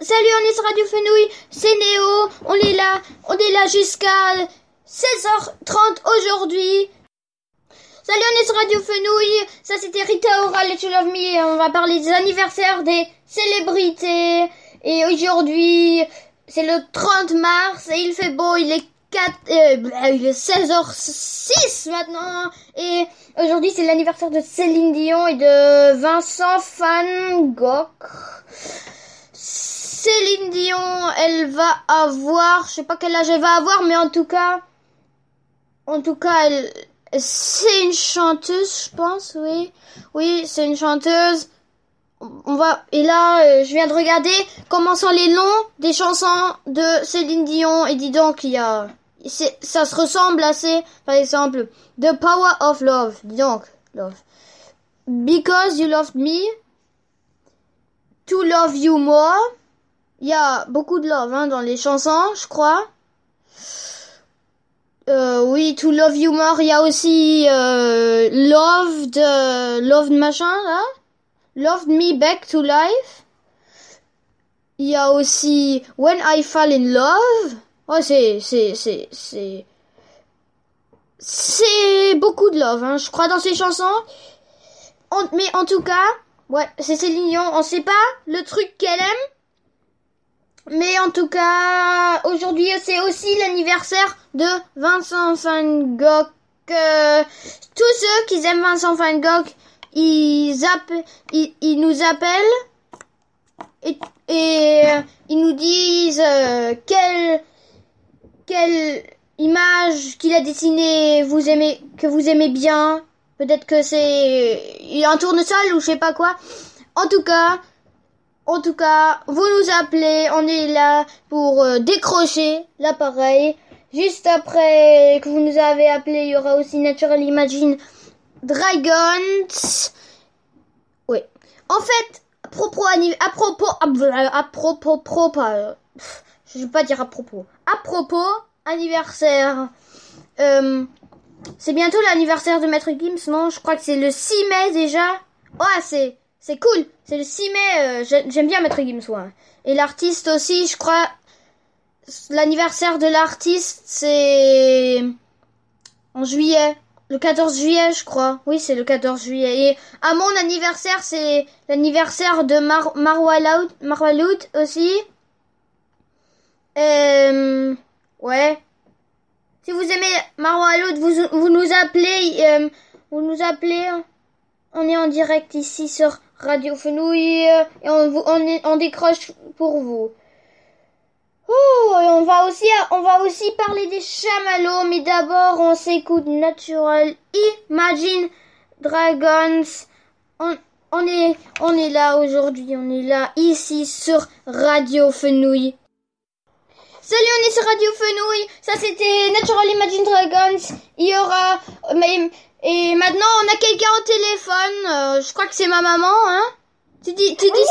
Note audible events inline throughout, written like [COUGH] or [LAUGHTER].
Salut, on est sur Radio Fenouille, c'est Néo, on est là, on est là jusqu'à 16h30 aujourd'hui. Salut, on est sur Radio Fenouille, ça c'était Rita Ora, Let You Love Me, on va parler des anniversaires des célébrités. Et aujourd'hui, c'est le 30 mars, et il fait beau, il est 4, euh, 16h06 maintenant, et aujourd'hui c'est l'anniversaire de Céline Dion et de Vincent Van Gogh. Céline Dion, elle va avoir, je sais pas quel âge elle va avoir, mais en tout cas, en tout cas, elle, c'est une chanteuse, je pense, oui, oui, c'est une chanteuse. On va et là, euh, je viens de regarder comment sont les noms des chansons de Céline Dion et dis donc il y a, c'est, ça se ressemble assez. Par exemple, The Power of Love, dis donc, love. Because You Loved Me, To Love You More. Il y a beaucoup de love hein, dans les chansons, je crois. Euh, oui, To Love You More. Il y a aussi euh, Love de Love machin là. Love Me Back to Life. Il y a aussi When I Fall in Love. Oh, c'est c'est c'est c'est c'est beaucoup de love, hein, je crois dans ces chansons. Mais en tout cas, ouais, c'est Céline Dion. On sait pas le truc qu'elle aime. Mais en tout cas, aujourd'hui, c'est aussi l'anniversaire de Vincent Van Gogh. Euh, tous ceux qui aiment Vincent Van Gogh, ils, ils, nous appellent et, et euh, ils nous disent euh, quelle, quelle image qu'il a dessinée vous aimez, que vous aimez bien. Peut-être que c'est un tournesol ou je sais pas quoi. En tout cas, en tout cas, vous nous appelez, on est là pour euh, décrocher l'appareil. Juste après que vous nous avez appelé, il y aura aussi Natural Imagine Dragons. Oui. En fait, à propos, à propos, à, propos, propos, euh, je vais pas dire à propos. À propos, anniversaire. Euh, c'est bientôt l'anniversaire de Maître Gims, non? Je crois que c'est le 6 mai déjà. Ouais, c'est c'est cool. C'est le 6 mai. euh, j'ai- J'aime bien Maître Gims. Et l'artiste aussi, je crois. L'anniversaire de l'artiste, c'est en juillet. Le 14 juillet, je crois. Oui, c'est le 14 juillet. Et à mon anniversaire, c'est l'anniversaire de Mar Marwa aussi. Euh, ouais. Si vous aimez Marwa vous, vous nous appelez, euh, vous nous appelez. On est en direct ici sur Radio Fenouille euh, et on, vous- on, décroche pour vous. Oh, et on va aussi, on va aussi parler des chamallows, mais d'abord on s'écoute Natural Imagine Dragons. On, on est, on est là aujourd'hui, on est là ici sur Radio Fenouille. Salut, on est sur Radio Fenouille. Ça c'était Natural Imagine Dragons. Il y aura, et maintenant on a quelqu'un au téléphone. Euh, je crois que c'est ma maman, hein. Tu dis, tu dis.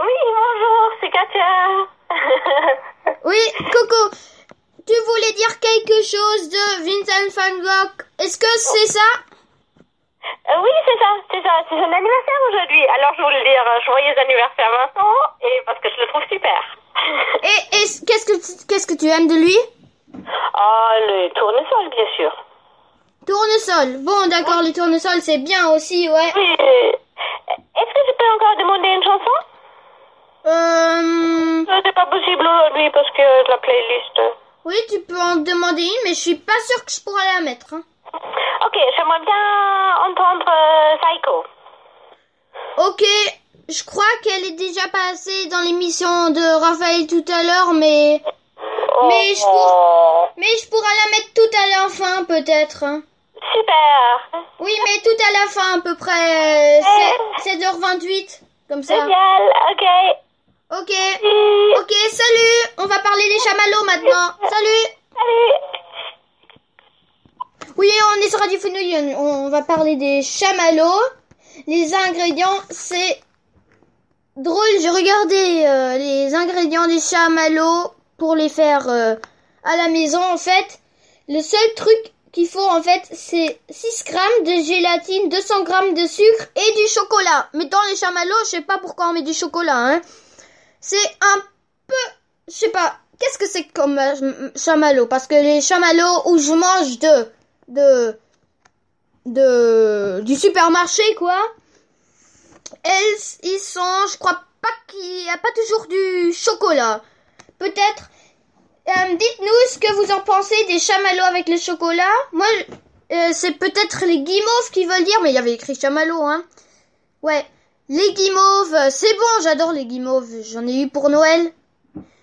Oui, bonjour, c'est Katia. [LAUGHS] Oui, Coco, tu voulais dire quelque chose de Vincent Van Gogh. Est-ce que c'est ça? Euh, oui, c'est ça, c'est ça, c'est son anniversaire aujourd'hui. Alors je voulais dire euh, joyeux anniversaire Vincent, et parce que je le trouve super. Et, et qu'est-ce que tu- qu'est-ce que tu aimes de lui? Ah, le tournesol, bien sûr. Tournesol. Bon, d'accord, les tournesols c'est bien aussi, ouais. Oui. euh, Est-ce que je peux encore demander une chanson? Euh, Euh, C'est pas possible aujourd'hui parce que la playlist. oui, tu peux en demander une, mais je suis pas sûre que je pourrais la mettre. hein. Ok, j'aimerais bien entendre euh, Psycho. Ok, je crois qu'elle est déjà passée dans l'émission de Raphaël tout à l'heure, mais Oh, Mais je oh, mais je pourrais la mettre tout à la fin peut-être. hein. Super. Oui, mais tout à la fin à peu près euh, 7h28 comme ça. Génial, ok. Ok. Salut. Ok, salut. On va parler des chamallows maintenant. Salut. Salut. Oui, on est sur Radio on on va parler des chamallows. Les ingrédients, c'est drôle, j'ai regardé euh, les ingrédients des chamallows pour les faire euh, à la maison. En fait, le seul truc qu'il faut, en fait, c'est 6 grammes de gélatine, 200 grammes de sucre et du chocolat. Mais dans les chamallows, je sais pas pourquoi on met du chocolat, hein. c'est un peu, je sais pas, qu'est-ce que c'est comme euh, chamallow? Parce que les chamallows où je mange de, de, du supermarché, quoi, elles, ils sont, je crois pas qu'il y a pas toujours du chocolat. Peut-être, euh, dites-nous ce que vous en pensez des chamallows avec le chocolat. Moi, euh, c'est peut-être les guimauves qui veulent dire, mais il y avait écrit chamallow, hein. Ouais. Les guimauves, c'est bon, j'adore les guimauves. J'en ai eu pour Noël.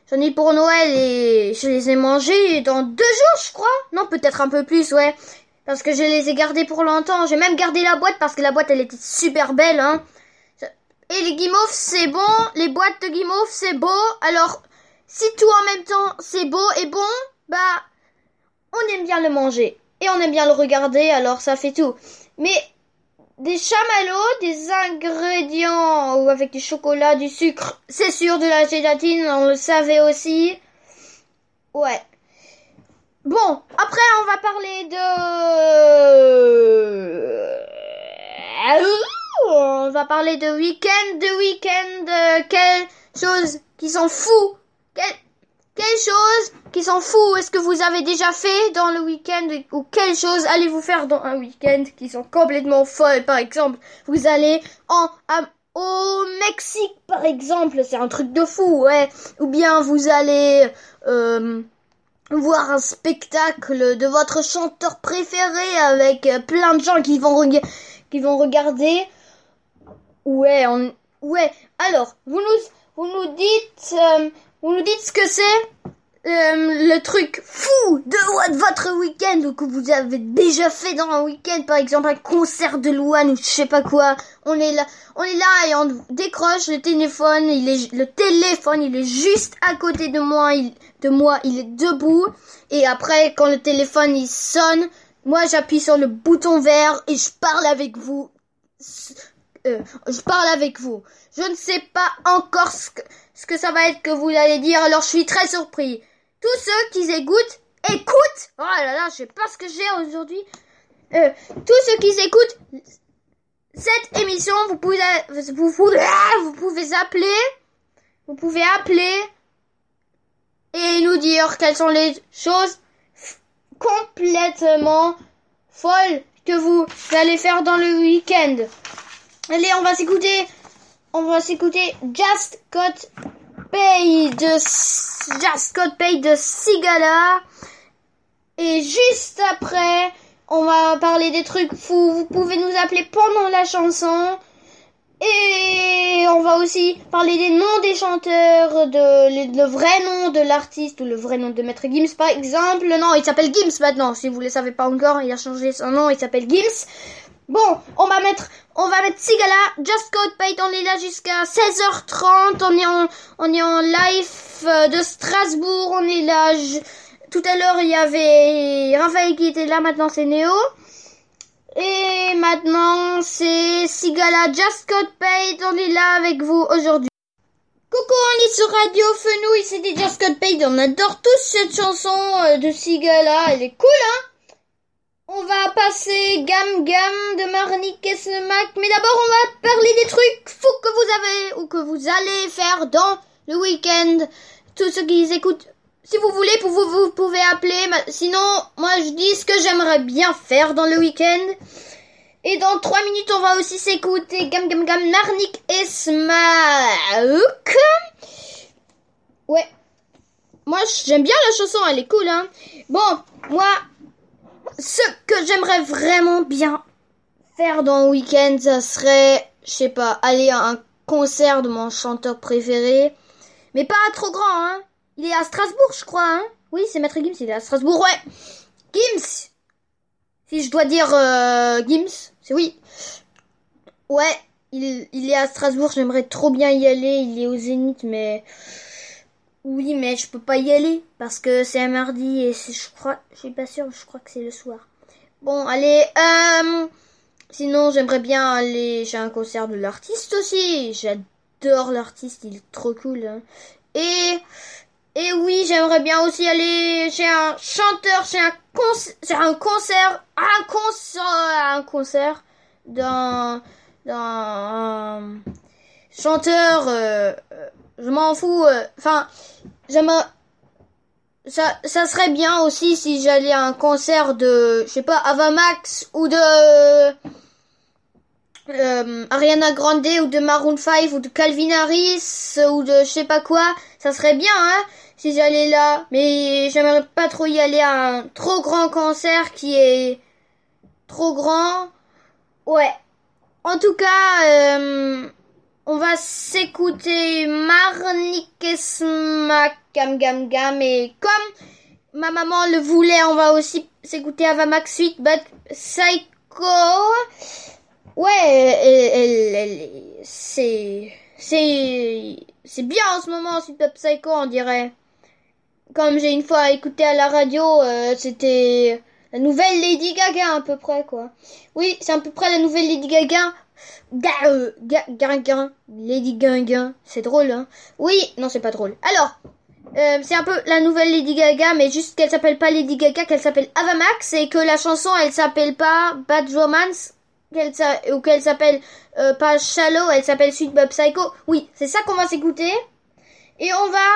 J'en ai eu pour Noël et je les ai mangés dans deux jours, je crois. Non, peut-être un peu plus, ouais. Parce que je les ai gardés pour longtemps. J'ai même gardé la boîte parce que la boîte, elle était super belle, hein. Et les guimauves, c'est bon. Les boîtes de guimauves, c'est beau. Alors, si tout en même temps, c'est beau et bon, bah, on aime bien le manger. Et on aime bien le regarder, alors ça fait tout. Mais des chamallows, des ingrédients ou avec du chocolat, du sucre, c'est sûr, de la gélatine, on le savait aussi. Ouais. Bon, après on va parler de... On va parler de week-end, de week-end, de quelle chose qui s'en fout. Quelle, chose qui s'en fout? Est-ce que vous avez déjà fait dans le week-end ou quelle chose allez-vous faire dans un week-end qui sont complètement folles? Par exemple vous allez en au Mexique par exemple c'est un truc de fou ouais. Ou bien vous allez euh, voir un spectacle de votre chanteur préféré avec plein de gens qui vont qui vont regarder. Ouais ouais. Alors vous nous vous nous dites euh, vous nous dites ce que c'est euh, le truc fou de votre week-end ou que vous avez déjà fait dans un week-end, par exemple un concert de Louane ou je sais pas quoi. On est là, on est là et on décroche le téléphone. Il est le téléphone, il est juste à côté de moi. Il, de moi, il est debout. Et après, quand le téléphone il sonne, moi j'appuie sur le bouton vert et je parle avec vous. Euh, je parle avec vous. Je ne sais pas encore ce que, ce que ça va être que vous allez dire, alors je suis très surpris tous ceux qui écoutent, écoutent. Oh là là, je sais pas ce que j'ai aujourd'hui. Euh, tous ceux qui écoutent cette émission, vous pouvez, vous, ah, vous pouvez appeler, vous pouvez appeler et nous dire quelles sont les choses complètement folles que vous allez faire dans le week-end. Allez, on va s'écouter, on va s'écouter Just Got Pay de Just Code Pay de Sigala. Et juste après, on va parler des trucs fous. Vous pouvez nous appeler pendant la chanson. Et on va aussi parler des noms des chanteurs, de le, vrai nom de l'artiste ou le vrai nom de Maître Gims par exemple. Non, il s'appelle Gims maintenant. Si vous ne le savez pas encore, il a changé son nom, il s'appelle Gims. Bon, on va mettre, on va mettre Sigala, Just Code Pay, on est là jusqu'à 16h30, on est en, on est en live euh, de Strasbourg, on est là, tout à l'heure il y avait Raphaël qui était là, maintenant c'est Néo. Et maintenant c'est Sigala, Just Code Pay, on est là avec vous aujourd'hui. Coucou, on est sur Radio Fenouil, c'était Just Code Pay, on adore tous cette chanson euh, de Sigala, elle est cool hein on va passer Gam Gam de Marnik et Smack, mais d'abord on va parler des trucs fous que vous avez ou que vous allez faire dans le week-end. Tous ceux qui écoutent, si vous voulez, vous, pouvez appeler. Sinon, moi je dis ce que j'aimerais bien faire dans le week-end. Et dans trois minutes, on va aussi s'écouter Gam Gam Gam Marnik et Smack. Ouais. Moi, j'aime bien la chanson, elle est cool, hein. Bon, moi, ce que j'aimerais vraiment bien faire dans le week-end, ça serait, je sais pas, aller à un concert de mon chanteur préféré. Mais pas trop grand, hein. Il est à Strasbourg, je crois, hein. Oui, c'est Maître Gims, il est à Strasbourg, ouais. Gims Si je dois dire euh, Gims, c'est oui. Ouais, il, il est à Strasbourg, j'aimerais trop bien y aller. Il est au Zénith, mais oui, mais je peux pas y aller parce que c'est un mardi et je crois, je suis pas sûre, je crois que c'est le soir. Bon, allez, euh, sinon j'aimerais bien aller chez un concert de l'artiste aussi. J'adore l'artiste, il est trop cool. Hein. Et et oui, j'aimerais bien aussi aller chez un chanteur, chez un concert, un concert, un concert, un concert d'un d'un chanteur. Euh, je m'en fous. euh, Enfin, j'aimerais. Ça, ça serait bien aussi si j'allais à un concert de, je sais pas, Avamax ou de euh, Ariana Grande ou de Maroon 5 ou de Calvin Harris ou de je sais pas quoi. Ça serait bien, hein, si j'allais là. Mais j'aimerais pas trop y aller à un trop grand concert qui est trop grand. Ouais. En tout cas, euh, on va s'écouter Marnik Smack Gam Gam Gam et comme ma maman le voulait, on va aussi s'écouter Avamax Suite But Psycho. Ouais, c'est c'est c'est bien en ce moment Suite Psycho, on dirait. Comme j'ai une fois écouté à la radio, euh, c'était la nouvelle Lady Gaga à peu près quoi. Oui, c'est à peu près la nouvelle Lady Gaga. Ga, euh, Gaga, Lady Gaga, c'est drôle, hein. Oui, non, c'est pas drôle. Alors, euh, c'est un peu la nouvelle Lady Gaga, mais juste qu'elle s'appelle pas Lady Gaga, qu'elle s'appelle Avamax, et que la chanson, elle s'appelle pas Bad Romance, qu'elle ou qu'elle s'appelle euh, pas Shallow, elle s'appelle Sweet Bob Psycho. Oui, c'est ça qu'on va s'écouter. Et on va,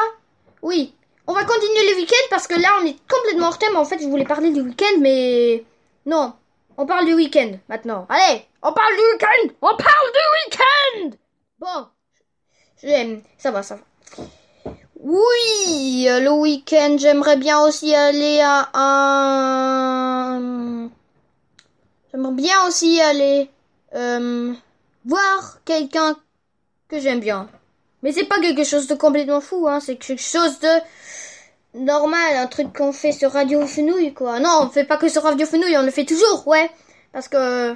oui, on va continuer le week-end parce que là, on est complètement hors thème. En fait, je voulais parler du week-end, mais non. On parle du week-end maintenant. Allez, on parle du week-end. On parle du week-end. Bon, j'aime. Ça va, ça va. Oui, le week-end, j'aimerais bien aussi aller à un. J'aimerais bien aussi aller euh, voir quelqu'un que j'aime bien. Mais c'est pas quelque chose de complètement fou, hein. C'est quelque chose de normal, un truc qu'on fait sur Radio Fenouille, quoi. Non, on fait pas que sur Radio Fenouille, on le fait toujours, ouais. Parce que...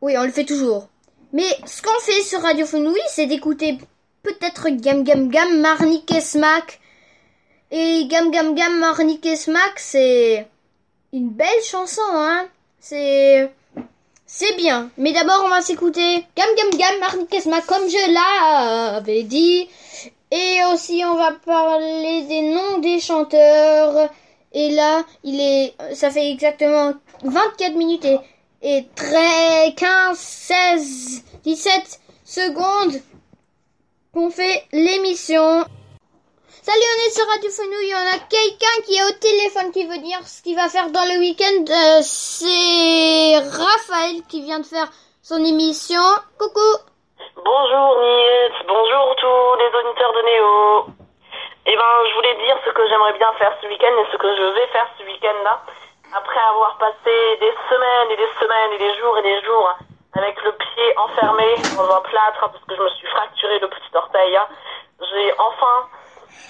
Oui, on le fait toujours. Mais ce qu'on fait sur Radio Fenouille, c'est d'écouter peut-être Gam Gam Gam, Marnik et Smack. Et Gam Gam Gam, Marnik Smack, c'est une belle chanson, hein. C'est... C'est bien. Mais d'abord, on va s'écouter Gam Gam Gam, Marnik et Smack, comme je l'avais dit. Et aussi, on va parler des noms des chanteurs. Et là, il est, ça fait exactement 24 minutes et, et très 15, 16, 17 secondes qu'on fait l'émission. Salut, on est sur Radio Fenouille. On a quelqu'un qui est au téléphone qui veut dire ce qu'il va faire dans le week-end. Euh, c'est Raphaël qui vient de faire son émission. Coucou. Bonjour Nils, bonjour tous les auditeurs de Néo. Eh ben, je voulais dire ce que j'aimerais bien faire ce week-end et ce que je vais faire ce week-end-là. Après avoir passé des semaines et des semaines et des jours et des jours avec le pied enfermé dans un plâtre parce que je me suis fracturé le petit orteil, hein, j'ai enfin,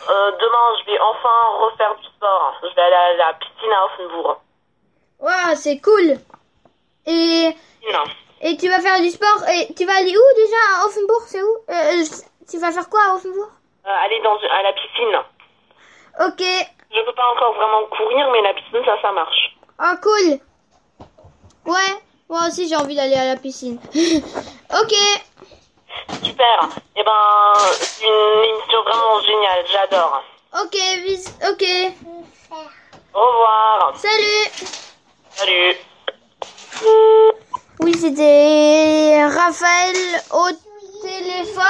euh, demain, je vais enfin refaire du sport. Je vais aller à la piscine à Offenbourg. Waouh, c'est cool. Et, Non. et tu vas faire du sport. Et tu vas aller où déjà à Offenbourg C'est où? Euh, Tu vas faire quoi à Offenbourg? Euh, aller dans, à la piscine. Ok. Je peux pas encore vraiment courir, mais la piscine, ça, ça marche. Ah, cool. Ouais, moi aussi j'ai envie d'aller à la piscine. [LAUGHS] ok. Super. Eh ben, c'est une émission vraiment géniale. J'adore. Ok, bis. Ok. Au revoir. Salut. Salut. Oui, c'était Raphaël au téléphone.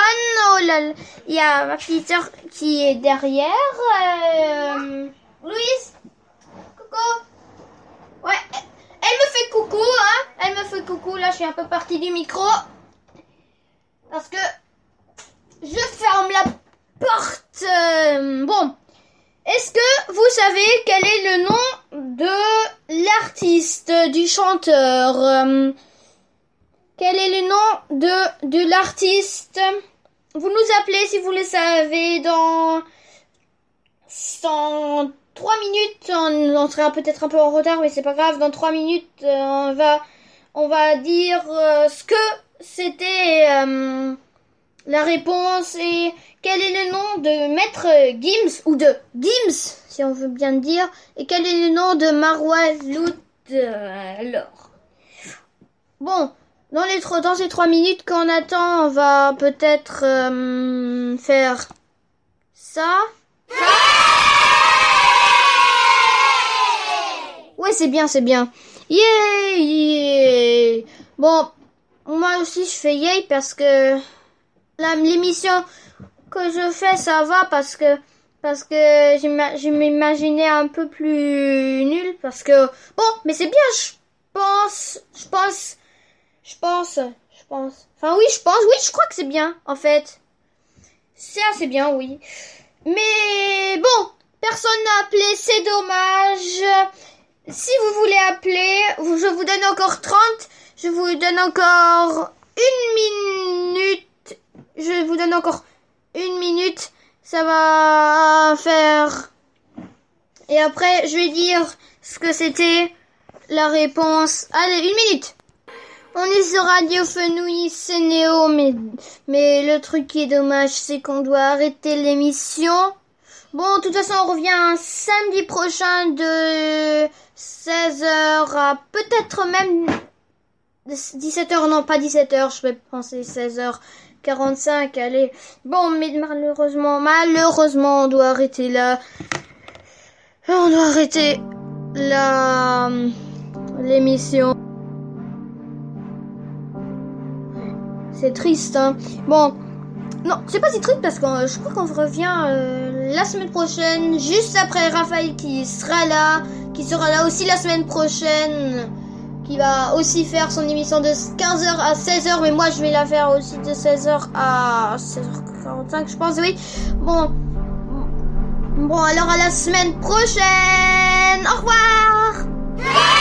Oh là là. Il y a ma petite qui est derrière. Euh... Louise Coucou Ouais, elle me fait coucou, hein Elle me fait coucou. Là, je suis un peu partie du micro. Parce que je ferme la porte. Euh, Bon. Est-ce que vous savez quel est le nom de l'artiste, du chanteur euh, Quel est le nom de, l'artiste? Vous nous appelez si vous le savez dans... Dans 3 minutes, on, sera peut-être un peu en retard, mais c'est pas grave. Dans 3 minutes, euh, on va, dire ce que c'était euh, la réponse et quel est le nom de Maître Gims ou de Gims, si on veut bien dire, et quel est le nom de Marwa Lout alors. Bon, dans les trois, dans ces trois minutes qu'on attend, on va peut-être euh, faire ça. Ouais, c'est bien, c'est bien. Yeah, yeah. Bon, moi aussi je fais yay parce que l'émission que je fais, ça va parce que parce que je m'imaginais un peu plus nul parce que bon, mais c'est bien, je pense, je pense, je pense, je pense. Enfin oui, je pense, oui, je crois que c'est bien en fait. C'est assez bien, oui. Mais bon, personne n'a appelé, c'est dommage. Si vous voulez appeler, je vous donne encore 30. Je vous donne encore une minute. Je vous donne encore une minute. Ça va faire. Et après, je vais dire ce que c'était la réponse. Allez, une minute. On est sur Radio Fenouil, c'est mais, mais le truc qui est dommage, c'est qu'on doit arrêter l'émission. Bon, de toute façon, on revient samedi prochain de 16h à peut-être même 17h, non pas 17h, je vais penser 16h45, allez. Bon, mais malheureusement, malheureusement, on doit arrêter là. On doit arrêter la l'émission. C'est triste, hein. Bon, non, c'est pas si triste parce que euh, je crois qu'on revient euh, la semaine prochaine, juste après Raphaël qui sera là, qui sera là aussi la semaine prochaine, qui va aussi faire son émission de 15h à 16h, mais moi je vais la faire aussi de 16h à 16h45, je pense, oui. Bon, bon alors à la semaine prochaine. Au revoir.